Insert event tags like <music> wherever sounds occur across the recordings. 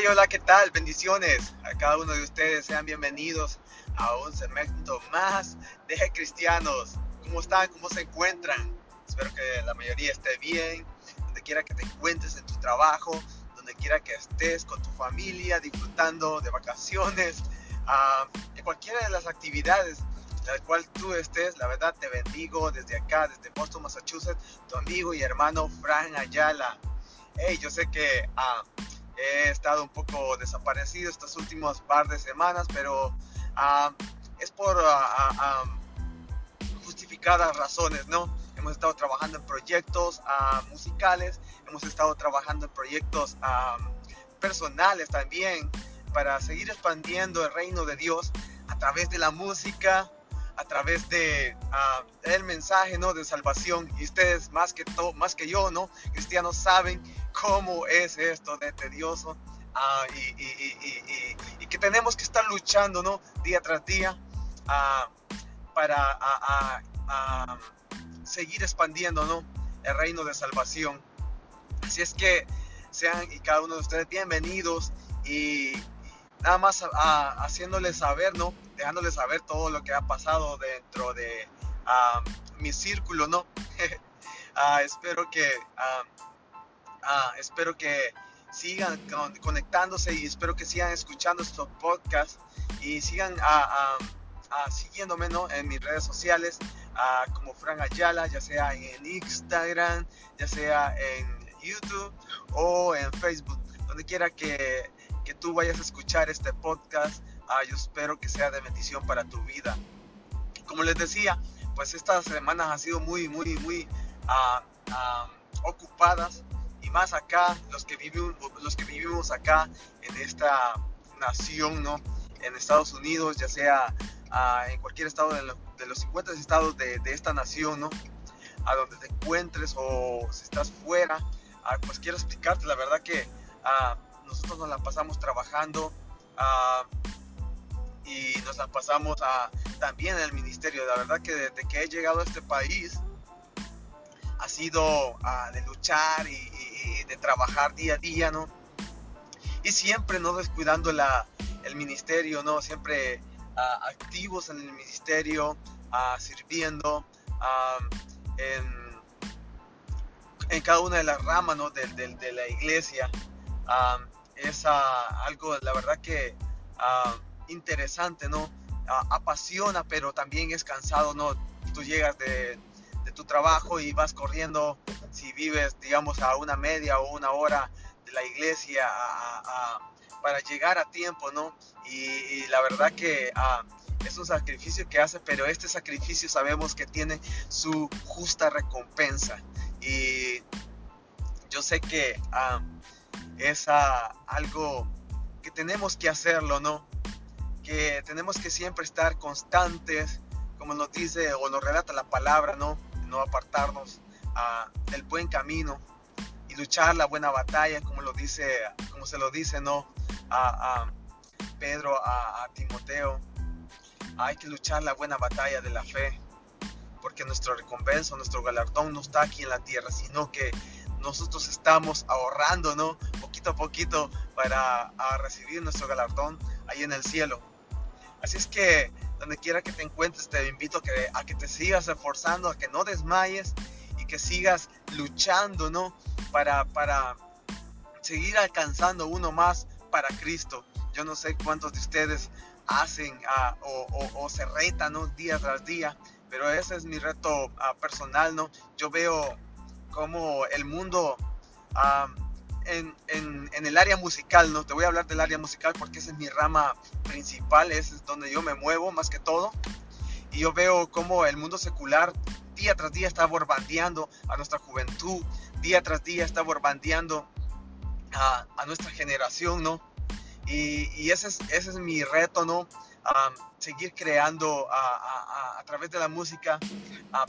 Hey, hola, ¿qué tal? Bendiciones a cada uno de ustedes. Sean bienvenidos a un segmento más de Cristianos. ¿Cómo están? ¿Cómo se encuentran? Espero que la mayoría esté bien. Donde quiera que te encuentres en tu trabajo, donde quiera que estés con tu familia, disfrutando de vacaciones, uh, en cualquiera de las actividades en la cual tú estés, la verdad te bendigo desde acá, desde Boston, Massachusetts, tu amigo y hermano Fran Ayala. Hey, yo sé que uh, He estado un poco desaparecido estas últimas par de semanas, pero ah, es por ah, ah, justificadas razones, ¿no? Hemos estado trabajando en proyectos musicales, hemos estado trabajando en proyectos personales también para seguir expandiendo el reino de Dios a través de la música, a través de el mensaje no de salvación. Y ustedes más que todo más que yo no cristianos saben cómo es esto de tedioso ah, y, que tenemos que estar luchando ¿no? día tras día ah, para seguir expandiendo ¿no? el reino de salvación. Así es que sean y cada uno de ustedes bienvenidos y nada más haciéndoles saber, ¿no? Dejándoles saber todo lo que ha pasado dentro de ah, mi círculo, ¿no? <laughs> espero que Ah, espero que sigan conectándose y espero que sigan escuchando estos podcasts y sigan ah, ah, siguiéndome en mis redes sociales como Fran Ayala, ya sea en Instagram, ya sea en YouTube o en Facebook, donde quiera que, que tú vayas a escuchar este podcast, yo espero que sea de bendición para tu vida. Como les decía, pues estas semanas han sido muy, muy, muy ocupadas más acá, los que, vivimos, los que vivimos acá en esta nación, ¿no? En Estados Unidos, ya sea ah, en cualquier estado de, los 50 estados de, esta nación, ¿no? A donde te encuentres o si estás fuera, ah, pues quiero explicarte, la verdad que ah, nosotros nos la pasamos trabajando y nos la pasamos también en el ministerio. La verdad que desde que he llegado a este país ha sido de luchar y, de trabajar día a día, ¿no? Y siempre, ¿no? Descuidando la, el ministerio, ¿no? Siempre ah, activos en el ministerio, uh, sirviendo en, en, cada una de las ramas, ¿no? De, de, la iglesia. es algo, la verdad que interesante, ¿no? apasiona, pero también es cansado, ¿no? Tú llegas de, de tu trabajo y vas corriendo si vives, digamos, a una media o una hora de la iglesia para llegar a tiempo, ¿no? Y, la verdad que ah, es un sacrificio que hace, pero este sacrificio sabemos que tiene su justa recompensa. Y yo sé que ah, es ah, algo que tenemos que hacerlo, ¿no? Que tenemos que siempre estar constantes, como nos dice o nos relata la palabra, ¿no? No apartarnos del buen camino y luchar la buena batalla, como lo dice, como se lo dice, ¿no? A, Pedro, a, Timoteo. Hay que luchar la buena batalla de la fe, porque nuestro recompensa, nuestro galardón no está aquí en la tierra, sino que nosotros estamos ahorrando, ¿no? Poquito a poquito para recibir nuestro galardón ahí en el cielo. Así es que donde quiera que te encuentres, te invito a que, a que te sigas esforzando, a que no desmayes que sigas luchando, ¿no? Para, para seguir alcanzando uno más para Cristo. Yo no sé cuántos de ustedes hacen ah, o, se retan, ¿no? Día tras día, pero ese es mi reto ah, personal, ¿no? Yo veo como el mundo ah, en, en, el área musical, ¿no? Te voy a hablar del área musical porque esa es mi rama principal, es donde yo me muevo más que todo. Y yo veo como el mundo secular día tras día está borbandeando a nuestra juventud, día tras día está borbandeando a, a nuestra generación, ¿no? Y, y, ese, es, ese es mi reto, ¿no? seguir creando a, a, través de la música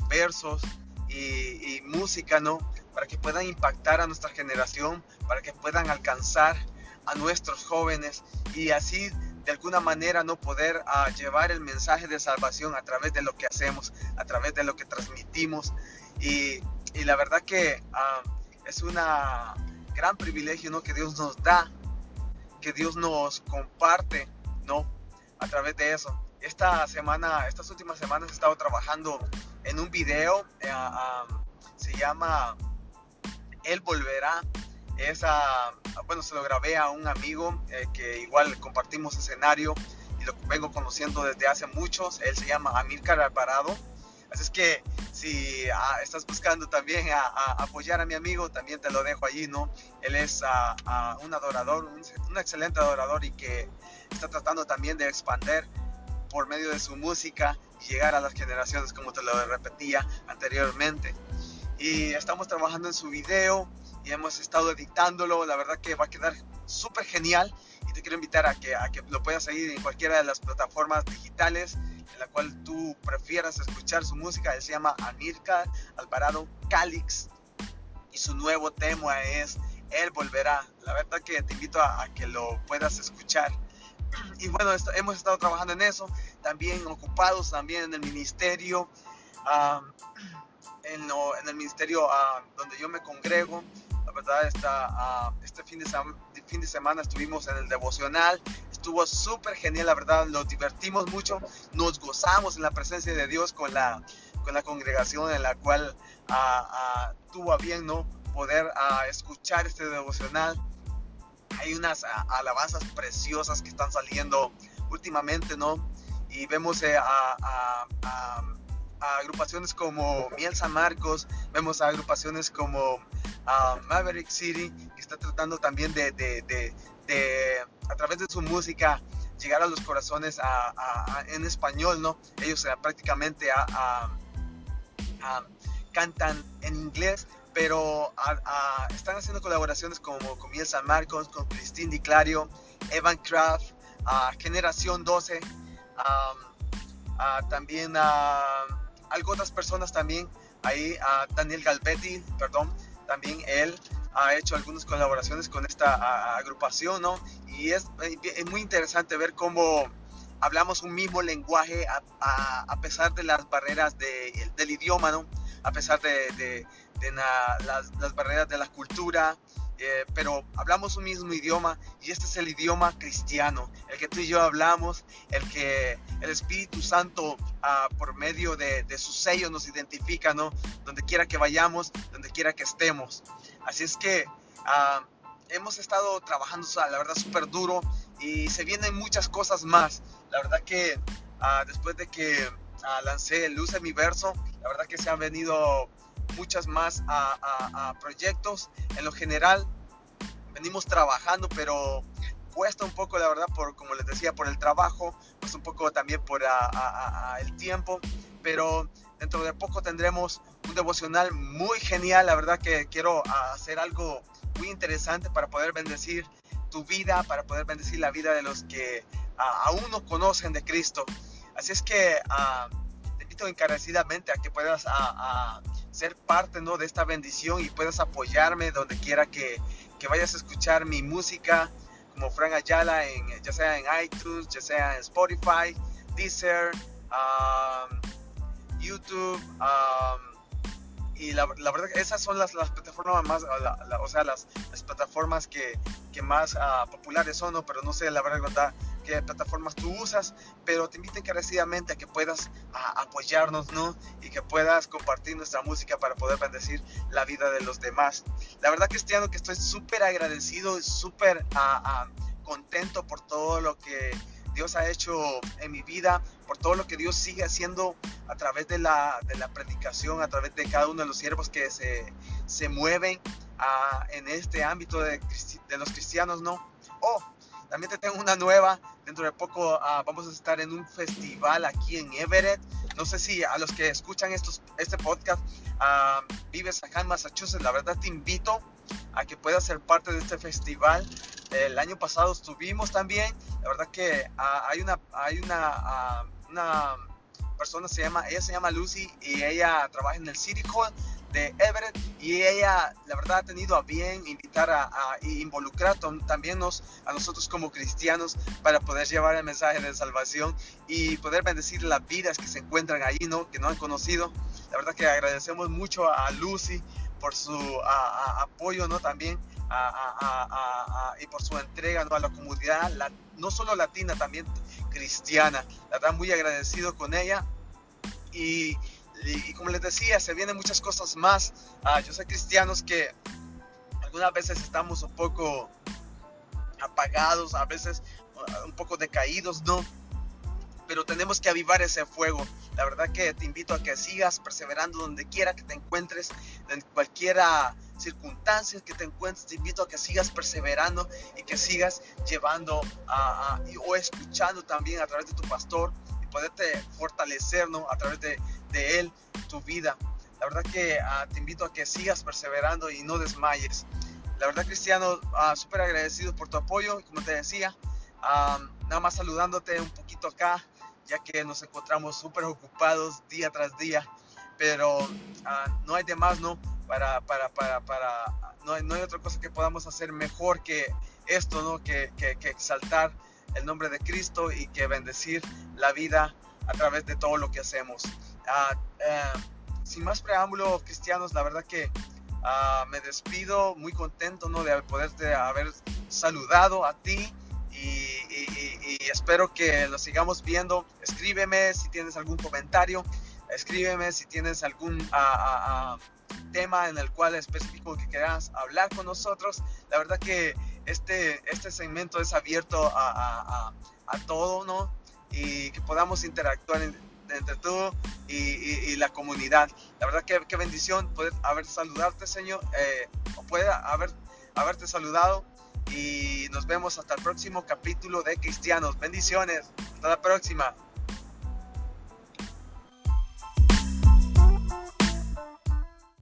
versos y, y, música, ¿no? Para que puedan impactar a nuestra generación, para que puedan alcanzar a nuestros jóvenes y así de alguna manera no poder ah, llevar el mensaje de salvación a través de lo que hacemos, a través de lo que transmitimos. Y, la verdad que uh, es un gran privilegio ¿no? que Dios nos da que Dios nos comparte, ¿no? A través de eso. Esta semana, estas últimas semanas he estado trabajando en un video, eh, se llama Él Volverá. Esa, bueno, se lo grabé a un amigo eh, que igual compartimos escenario y lo vengo conociendo desde hace muchos. Él se llama Amílcar Alvarado. Así es que si ah, estás buscando también a, apoyar a mi amigo, también te lo dejo allí, ¿no? Él es ah, ah, un adorador, un, excelente adorador y que está tratando también de expandir por medio de su música y llegar a las generaciones, como te lo repetía anteriormente. Y estamos trabajando en su video y hemos estado editándolo. La verdad que va a quedar súper genial y te quiero invitar a que, a que lo puedas seguir en cualquiera de las plataformas digitales en la cual tú prefieras escuchar su música. Él se llama Amirka Alvarado Calix y su nuevo tema es Él Volverá. La verdad que te invito a, que lo puedas escuchar. Y bueno, hemos estado trabajando en eso, también ocupados también en el ministerio, en, en, el ministerio donde yo me congrego. Verdad, esta, este fin de, fin de semana estuvimos en el devocional, estuvo súper genial, la verdad, nos divertimos mucho, nos gozamos en la presencia de Dios con la, con la congregación en la cual tuvo a bien ¿no? poder escuchar este devocional. Hay unas alabanzas preciosas que están saliendo últimamente, ¿no? Y vemos eh, a, agrupaciones como Miel San Marcos, vemos a agrupaciones como Maverick City, que está tratando también de, a través de su música llegar a los corazones en español, ¿no? Ellos eh, prácticamente cantan en inglés, pero están haciendo colaboraciones como con Miel San Marcos, con Christine Di Clario, Evan Kraft, Generación 12, también algo otras personas también, ahí Daniel Galvetti, perdón, también él ha hecho algunas colaboraciones con esta agrupación, ¿no? Y es, es, muy interesante ver cómo hablamos un mismo lenguaje a, a, pesar de las barreras de, del idioma, ¿no? A pesar de, de, las, barreras de la cultura, eh, pero hablamos un mismo idioma y este es el idioma cristiano, el que tú y yo hablamos, el que el Espíritu Santo ah, por medio de, de su sello nos identifica, ¿no? Donde quiera que vayamos, donde quiera que estemos. Así es que ah, hemos estado trabajando, la verdad, súper duro y se vienen muchas cosas más. La verdad que ah, después de que lancé Luz en mi verso, la verdad que se han venido muchas más a, proyectos. En lo general, venimos trabajando, pero cuesta un poco, la verdad, por como les decía, por el trabajo, pues un poco también por el tiempo, pero dentro de poco tendremos un devocional muy genial. La verdad que quiero hacer algo muy interesante para poder bendecir tu vida, para poder bendecir la vida de los que aún no conocen de Cristo. Así es que te invito encarecidamente a que puedas ser parte ¿no? de esta bendición y puedas apoyarme donde quiera que, que vayas a escuchar mi música como Frank Ayala, en, ya sea en iTunes, ya sea en Spotify, Deezer, YouTube. y la, verdad que esas son las, las plataformas más, o sea, las, las plataformas que, que más uh, populares son, ¿no? pero no sé la verdad qué plataformas tú usas, pero te invito encarecidamente a que puedas uh, apoyarnos, ¿no? Y que puedas compartir nuestra música para poder bendecir la vida de los demás. La verdad año que estoy súper agradecido y súper uh, contento por todo lo que Dios ha hecho en mi vida, por todo lo que Dios sigue haciendo a través de la, de la predicación, a través de cada uno de los siervos que se, se mueven ah, en este ámbito de, de, los cristianos, ¿no? Oh, también te tengo una nueva, dentro de poco ah, vamos a estar en un festival aquí en Everett. No sé si a los que escuchan estos, este podcast uh, vives acá en Massachusetts, la verdad te invito a que puedas ser parte de este festival. El año pasado estuvimos también. La verdad que ah, hay una, hay una, una persona, se llama, ella se llama Lucy y ella trabaja en el City Hall de Everett y ella la verdad ha tenido a bien invitar a, a involucrar también nos, a nosotros como cristianos para poder llevar el mensaje de salvación y poder bendecir las vidas que se encuentran ahí, ¿no? que no han conocido. La verdad que agradecemos mucho a Lucy por su apoyo, ¿no? También y por su entrega ¿no? a la comunidad, no solo latina, también cristiana. La verdad, muy agradecido con ella. Y, como les decía, se vienen muchas cosas más. Ah, yo sé cristianos que algunas veces estamos un poco apagados, a veces uh, un poco decaídos, ¿no? Pero tenemos que avivar ese fuego. La verdad que te invito a que sigas perseverando donde quiera que te encuentres, en cualquiera circunstancia que te encuentres, te invito a que sigas perseverando y que sigas llevando a, o escuchando también a través de tu pastor y poderte fortalecer ¿no? a través de, él tu vida. La verdad que ah, te invito a que sigas perseverando y no desmayes. La verdad, Cristiano, uh, súper agradecido por tu apoyo. Como te decía, nada más saludándote un poquito acá, ya que nos encontramos súper ocupados día tras día. Pero ah, no hay de más, ¿no? Para, para, para, para no, hay, no hay otra cosa que podamos hacer mejor que esto, ¿no? Que, que, que exaltar el nombre de Cristo y que bendecir la vida a través de todo lo que hacemos. Uh, sin más preámbulos cristianos, la verdad que uh, me despido muy contento ¿no? de poderte haber saludado a ti y, y, y, espero que lo sigamos viendo. Escríbeme si tienes algún comentario, escríbeme si tienes algún uh, tema en el cual específico que quieras hablar con nosotros. La verdad que este, este segmento es abierto a, a, a todo, ¿no? Y que podamos interactuar en, entre tú y, la comunidad. La verdad que qué bendición poder haber saludarte, Señor, eh, o puede haber, haberte saludado. Y nos vemos hasta el próximo capítulo de Cristianos. Bendiciones. Hasta la próxima.